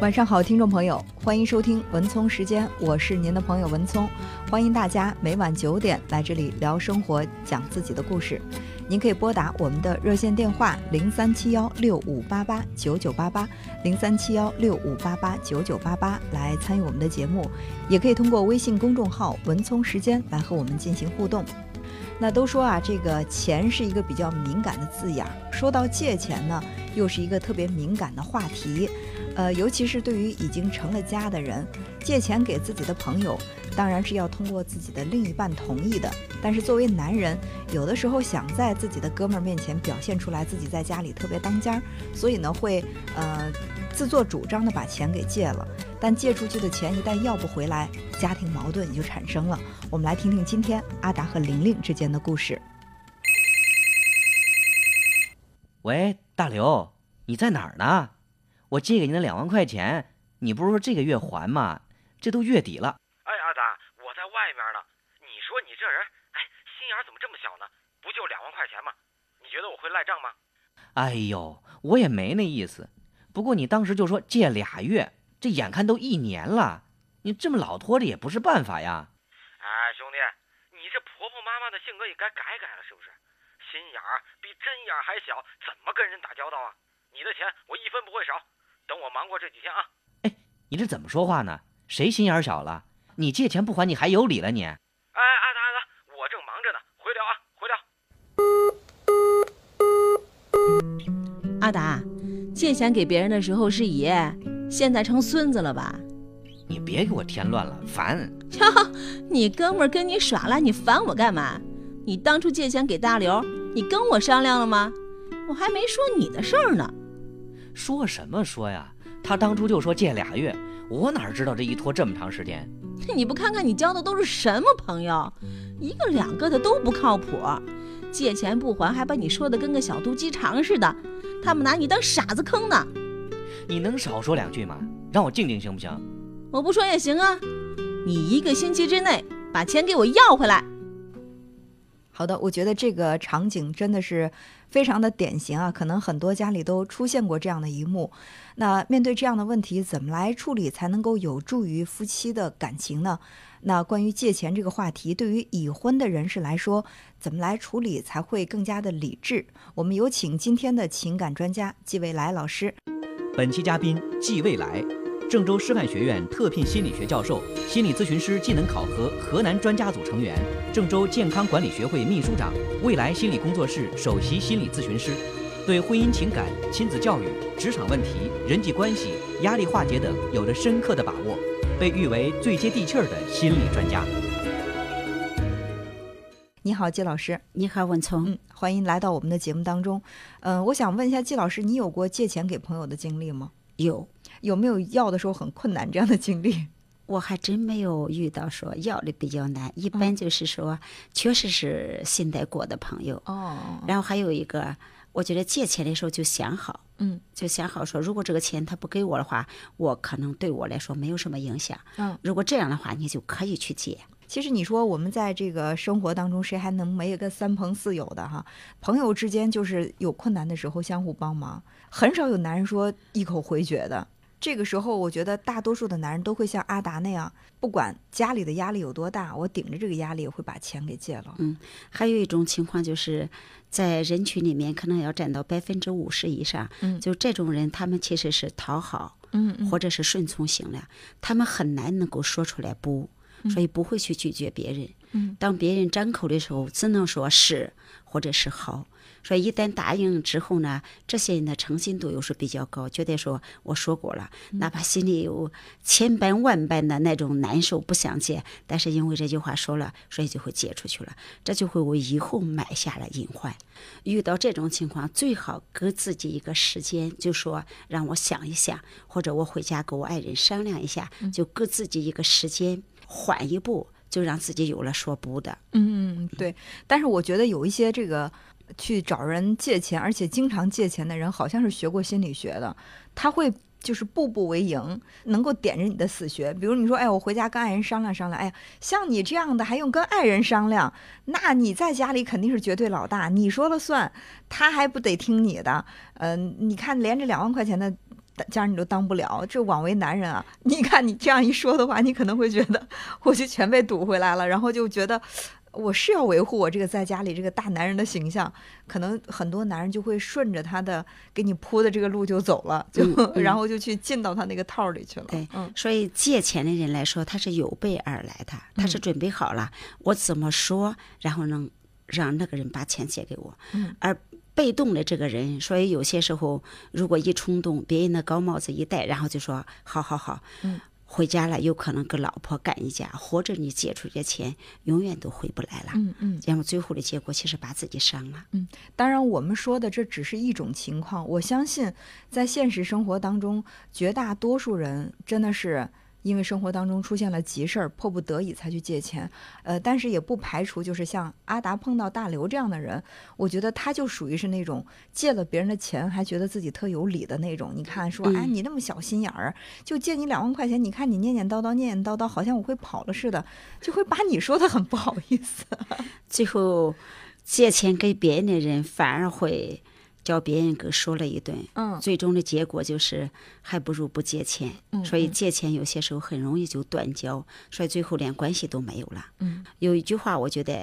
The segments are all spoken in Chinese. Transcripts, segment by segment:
晚上好，听众朋友，欢迎收听文聪时间，我是您的朋友文聪，欢迎大家每晚九点来这里聊生活，讲自己的故事。您可以拨打我们的热线电话零三七幺六五八八九九八八零三七幺六五八八九九八八来参与我们的节目，也可以通过微信公众号文聪时间来和我们进行互动。那都说啊，这个钱是一个比较敏感的字眼儿，说到借钱呢，又是一个特别敏感的话题。呃，尤其是对于已经成了家的人，借钱给自己的朋友，当然是要通过自己的另一半同意的。但是作为男人，有的时候想在自己的哥们儿面前表现出来自己在家里特别当家，所以呢会呃自作主张的把钱给借了。但借出去的钱一旦要不回来，家庭矛盾也就产生了。我们来听听今天阿达和玲玲之间的故事。喂，大刘，你在哪儿呢？我借给你的两万块钱，你不是说这个月还吗？这都月底了。哎，阿达，我在外面呢。你说你这人，哎，心眼怎么这么小呢？不就两万块钱吗？你觉得我会赖账吗？哎呦，我也没那意思。不过你当时就说借俩月，这眼看都一年了，你这么老拖着也不是办法呀。哎，兄弟，你这婆婆妈妈的性格也该改改了，是不是？心眼儿比针眼儿还小，怎么跟人打交道啊？你的钱我一分不会少。等我忙过这几天啊！哎，你这怎么说话呢？谁心眼小了？你借钱不还，你还有理了你？哎，阿达阿达，我正忙着呢，回聊啊，回聊。阿达，借钱给别人的时候是爷，现在成孙子了吧？你别给我添乱了，烦！哟，你哥们跟你耍赖，你烦我干嘛？你当初借钱给大刘，你跟我商量了吗？我还没说你的事儿呢。说什么说呀？他当初就说借俩月，我哪知道这一拖这么长时间？你不看看你交的都是什么朋友，一个两个的都不靠谱，借钱不还还把你说的跟个小肚鸡肠似的，他们拿你当傻子坑呢。你能少说两句吗？让我静静行不行？我不说也行啊，你一个星期之内把钱给我要回来。好的，我觉得这个场景真的是非常的典型啊，可能很多家里都出现过这样的一幕。那面对这样的问题，怎么来处理才能够有助于夫妻的感情呢？那关于借钱这个话题，对于已婚的人士来说，怎么来处理才会更加的理智？我们有请今天的情感专家季未来老师。本期嘉宾季未来。郑州师范学院特聘心理学教授、心理咨询师技能考核河南专家组成员，郑州健康管理学会秘书长，未来心理工作室首席心理咨询师，对婚姻情感、亲子教育、职场问题、人际关系、压力化解等有着深刻的把握，被誉为最接地气儿的心理专家。你好，季老师。你好，文聪。嗯，欢迎来到我们的节目当中。嗯，我想问一下季老师，你有过借钱给朋友的经历吗？有。有没有要的时候很困难这样的经历？我还真没有遇到说要的比较难，一般就是说确实是信得过的朋友。哦。然后还有一个，我觉得借钱的时候就想好，嗯，就想好说，如果这个钱他不给我的话，我可能对我来说没有什么影响。嗯。如果这样的话，你就可以去借。其实你说我们在这个生活当中，谁还能没有个三朋四友的哈？朋友之间就是有困难的时候相互帮忙，很少有男人说一口回绝的。这个时候，我觉得大多数的男人都会像阿达那样，不管家里的压力有多大，我顶着这个压力，我会把钱给借了。嗯，还有一种情况就是在人群里面，可能要占到百分之五十以上。嗯，就这种人，他们其实是讨好，嗯，或者是顺从型的，他们很难能够说出来不，所以不会去拒绝别人。嗯，当别人张口的时候，只能说是或者是好。所以一旦答应之后呢，这些人的诚信度又是比较高，觉得说我说过了，哪怕心里有千般万般的那种难受，不想借，但是因为这句话说了，所以就会借出去了，这就会为以后埋下了隐患。遇到这种情况，最好给自己一个时间，就说让我想一想，或者我回家跟我爱人商量一下，就给自己一个时间，缓一步，就让自己有了说不的。嗯，对。但是我觉得有一些这个。去找人借钱，而且经常借钱的人，好像是学过心理学的，他会就是步步为营，能够点着你的死穴。比如你说，哎，我回家跟爱人商量商量，哎呀，像你这样的还用跟爱人商量？那你在家里肯定是绝对老大，你说了算，他还不得听你的？嗯，你看连着两万块钱的家人你都当不了，这枉为男人啊！你看你这样一说的话，你可能会觉得我就全被堵回来了，然后就觉得我是要维护我这个在家里这个大男人的形象，可能很多男人就会顺着他的给你铺的这个路就走了，就、嗯嗯然后就去进到他那个套里去了。对嗯，所以借钱的人来说，他是有备而来的，他是准备好了，我怎么说，然后能让那个人把钱借给我。嗯而被动的这个人，所以有些时候如果一冲动，别人的高帽子一戴，然后就说好好好，嗯回家了有可能跟老婆干一架，或者你借出去的钱永远都回不来了。嗯嗯。然后最后的结果其实把自己伤了。嗯当然，我们说的这只是一种情况。我相信，在现实生活当中，绝大多数人真的是因为生活当中出现了急事儿，迫不得已才去借钱。呃，但是也不排除就是像阿达碰到大刘这样的人，我觉得他就属于是那种借了别人的钱还觉得自己特有理的那种。你看，说哎，嗯你那么小心眼儿，就借你两万块钱，你看你念念叨叨，念念叨叨，好像我会跑了似的，就会把你说的很不好意思。最后借钱给别人的人，反而会叫别人给说了一顿。嗯最终的结果就是还不如不借钱。嗯所以嗯借钱有些时候很容易就断交，所以最后连关系都没有了。嗯有一句话，我觉得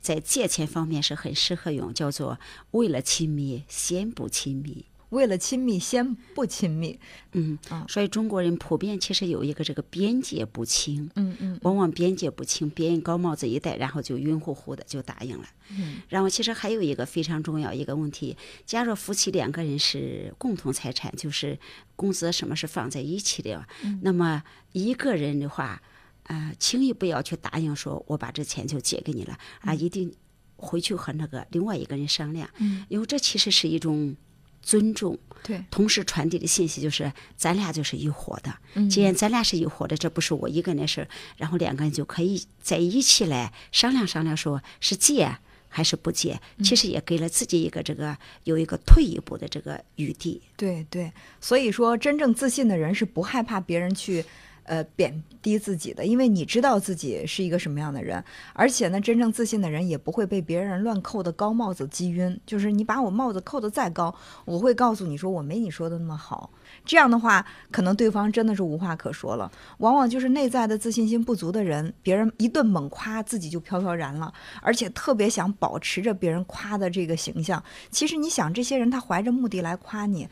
在借钱方面是很适合用，叫做“为了亲密，先不亲密”。为了亲密，先不亲密。嗯啊，所以中国人普遍其实有一个这个边界不清，嗯嗯往往边界不清，别人高帽子一戴，然后就晕乎乎的就答应了。嗯。然后其实还有一个非常重要一个问题，假如夫妻两个人是共同财产，就是工资什么是放在一起的，那么一个人的话，呃，轻易不要去答应说我把这钱就借给你了，啊，一定回去和那个另外一个人商量，嗯，因为这其实是一种尊重。对，同时传递的信息就是，咱俩就是一伙的。嗯既然咱俩是一伙的，这不是我一个人的事儿，然后两个人就可以在一起来商量商量，说是借还是不借。嗯其实也给了自己一个这个有一个退一步的这个余地。对对，所以说真正自信的人是不害怕别人去。呃，贬低自己的，因为你知道自己是一个什么样的人，而且呢，真正自信的人也不会被别人乱扣的高帽子击晕。就是你把我帽子扣得再高，我会告诉你说我没你说的那么好。这样的话，可能对方真的是无话可说了。往往就是内在的自信心不足的人，别人一顿猛夸，自己就飘飘然了，而且特别想保持着别人夸的这个形象。其实你想，这些人他怀着目的来夸你，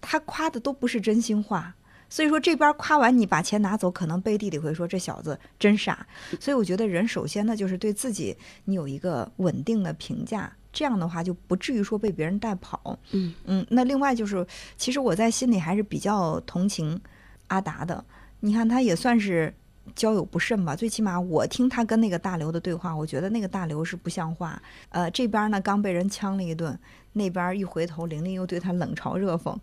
他夸的都不是真心话。所以说这边夸完你把钱拿走，可能背地里会说这小子真傻。所以我觉得人首先呢，就是对自己你有一个稳定的评价，这样的话就不至于说被别人带跑。嗯嗯，那另外就是，其实我在心里还是比较同情阿达的。你看他也算是交友不慎吧，最起码我听他跟那个大刘的对话，我觉得那个大刘是不像话。呃，这边呢刚被人呛了一顿，那边一回头，玲玲又对他冷嘲热讽。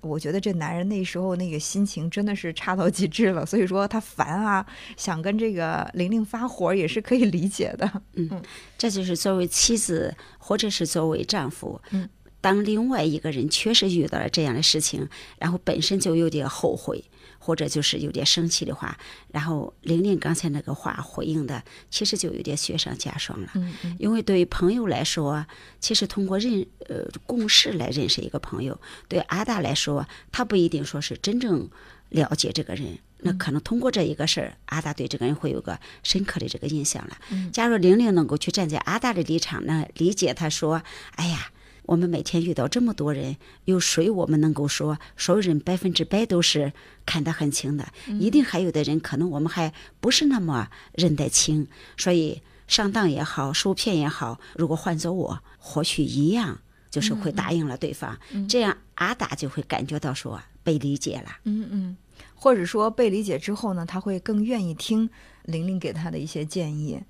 我觉得这男人那时候那个心情真的是差到极致了，所以说他烦啊，想跟这个玲玲发火也是可以理解的。嗯这就是作为妻子或者是作为丈夫，嗯当另外一个人确实遇到了这样的事情，然后本身就有点后悔，或者就是有点生气的话，然后玲玲刚才那个话回应的，其实就有点雪上加霜了。嗯嗯因为对于朋友来说，其实通过认呃共事来认识一个朋友，对阿大来说，他不一定说是真正了解这个人。那可能通过这一个事儿，阿达对这个人会有个深刻的这个印象了。假如玲玲能够去站在阿达的立场那，理解他说：“哎呀，我们每天遇到这么多人，有谁我们能够说所有人百分之百都是看得很清的？一定还有的人可能我们还不是那么认得清，所以上当也好，受骗也好，如果换做我，或许一样。”就是会答应了对方，这样阿达就会感觉到说被理解了。嗯嗯，或者说被理解之后呢，他会更愿意听玲玲给他的一些建议。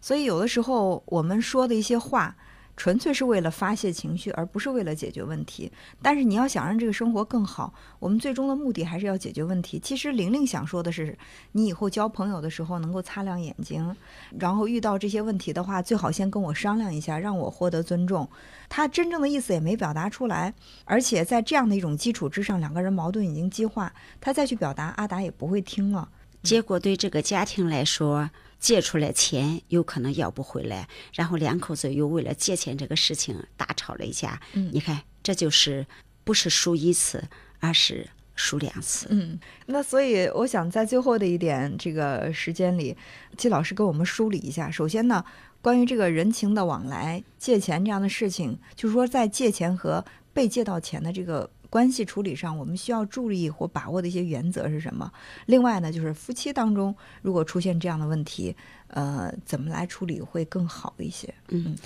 所以有的时候我们说的一些话，纯粹是为了发泄情绪，而不是为了解决问题。但是你要想让这个生活更好，我们最终的目的还是要解决问题。其实玲玲想说的是，你以后交朋友的时候能够擦亮眼睛，然后遇到这些问题的话，最好先跟我商量一下，让我获得尊重。他真正的意思也没表达出来，而且在这样的一种基础之上，两个人矛盾已经激化，他再去表达，阿达也不会听了。结果对这个家庭来说，借出来钱有可能要不回来，然后两口子又为了借钱这个事情大吵了一架。嗯你看，这就是不是输一次，而是输两次。嗯，那所以我想在最后的一点这个时间里，季老师给我们梳理一下。首先呢，关于这个人情的往来、借钱这样的事情，就是说在借钱和被借到钱的这个关系处理上，我们需要注意或把握的一些原则是什么？另外呢，就是夫妻当中如果出现这样的问题，呃，怎么来处理会更好一些？嗯，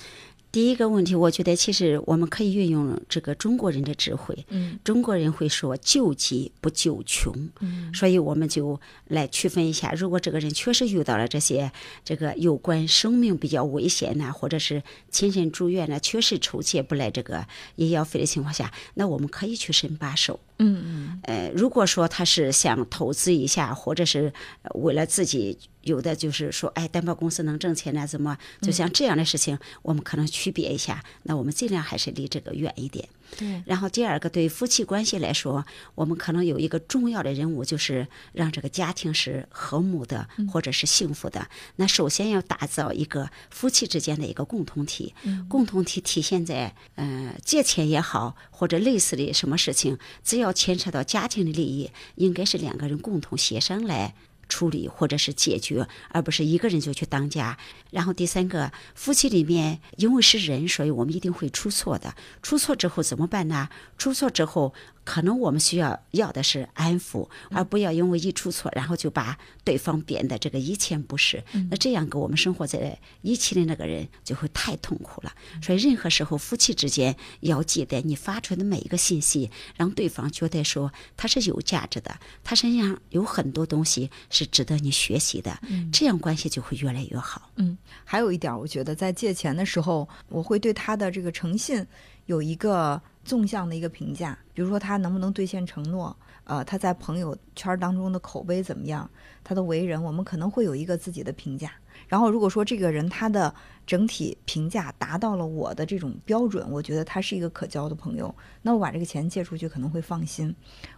第一个问题，我觉得其实我们可以运用这个中国人的智慧。嗯。中国人会说救急不救穷，嗯。所以我们就来区分一下，如果这个人确实遇到了这些这个有关生命比较危险呐、或者是亲人住院呢，确实筹借不来这个医药费的情况下，那我们可以去伸把手。嗯嗯。呃，如果说他是想投资一下，或者是呃为了自己，有的就是说，哎，担保公司能挣钱呢，怎么？就像这样的事情，我们可能区别一下。那我们尽量还是离这个远一点。对，然后第二个，对夫妻关系来说，我们可能有一个重要的任务，就是让这个家庭是和睦的，或者是幸福的。那首先要打造一个夫妻之间的一个共同体，共同体体现在呃借钱也好，或者类似的什么事情，只要牵扯到家庭的利益，应该是两个人共同协商来。处理或者是解决，而不是一个人就去当家。然后第三个，夫妻里面因为是人，所以我们一定会出错的。出错之后怎么办呢？出错之后，可能我们需要要的是安抚，而不要因为一出错，然后就把对方贬得这个一钱不是。那这样跟我们生活在一起的那个人就会太痛苦了。所以任何时候夫妻之间要记得，你发出的每一个信息，让对方觉得说他是有价值的，他身上有很多东西是值得你学习的，这样关系就会越来越好。嗯，还有一点儿，我觉得在借钱的时候，我会对他的这个诚信有一个纵向的一个评价，比如说他能不能兑现承诺，呃，他在朋友圈当中的口碑怎么样，他的为人，我们可能会有一个自己的评价。然后如果说这个人他的整体评价达到了我的这种标准，我觉得他是一个可交的朋友，那我把这个钱借出去可能会放心。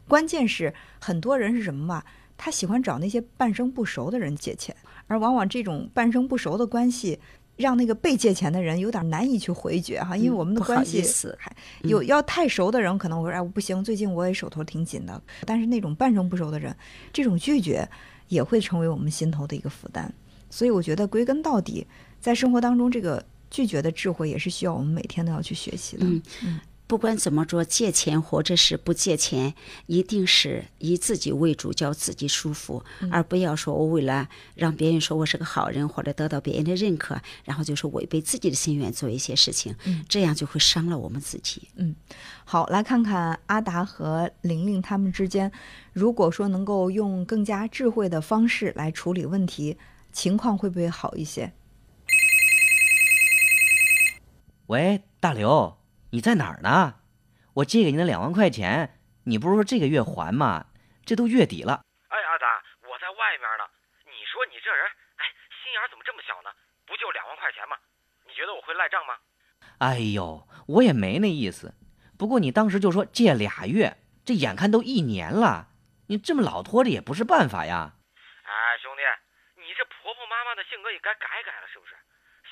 关键是很多人是什么吧？他喜欢找那些半生不熟的人借钱，而往往这种半生不熟的关系，让那个被借钱的人有点难以去回绝哈，因为嗯我们的关系还有要太熟的人，可能我说哎我不行，最近我也手头挺紧的。但是那种半生不熟的人，这种拒绝也会成为我们心头的一个负担。所以我觉得归根到底，在生活当中，这个拒绝的智慧也是需要我们每天都要去学习的。嗯不管怎么着，借钱或者是不借钱，一定是以自己为主，叫自己舒服，而不要说我为了让别人说我是个好人，或者得到别人的认可，然后就是违背自己的心愿做一些事情，这样就会伤了我们自己。嗯好，来看看阿达和玲玲他们之间，如果说能够用更加智慧的方式来处理问题，情况会不会好一些？喂，大刘，你在哪儿呢？我借给你的两万块钱，你不是说这个月还吗？这都月底了。哎，阿达，我在外面呢。你说你这人，哎，心眼儿怎么这么小呢？不就两万块钱吗？你觉得我会赖账吗？哎呦，我也没那意思。不过你当时就说借俩月，这眼看都一年了，你这么老拖着也不是办法呀。哎，兄弟，你这婆婆妈妈的性格也该改改了，是不是？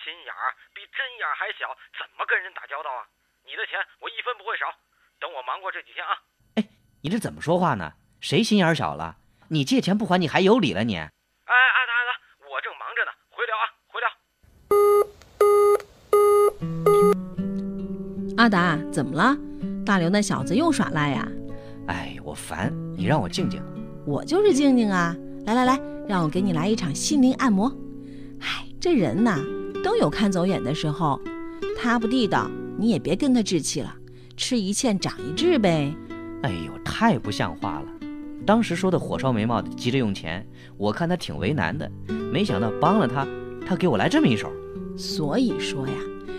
心眼儿比针眼儿还小，怎么跟人打交道啊？你的钱我一分不会少，等我忙过这几天啊。哎你这怎么说话呢？谁心眼儿小了？你借钱不还，你还有理了你？哎，阿达阿达，我正忙着呢，回聊啊，回聊。阿达，怎么了？大刘那小子又耍赖呀？哎，我烦，你让我静静。我就是静静啊！来来来，让我给你来一场心灵按摩。哎，这人呐，都有看走眼的时候，他不地道，你也别跟他置气了，吃一堑长一智呗。哎呦，太不像话了！当时说的火烧眉毛的，急着用钱，我看他挺为难的，没想到帮了他，他给我来这么一手。所以说呀，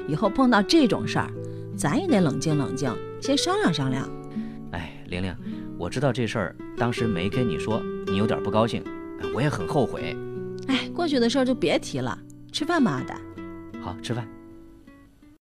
以后碰到这种事儿，咱也得冷静冷静，先商量商量。哎，玲玲，我知道这事儿当时没跟你说，你有点不高兴，我也很后悔。哎，过去的事儿就别提了，吃饭吧，阿达。好，吃饭。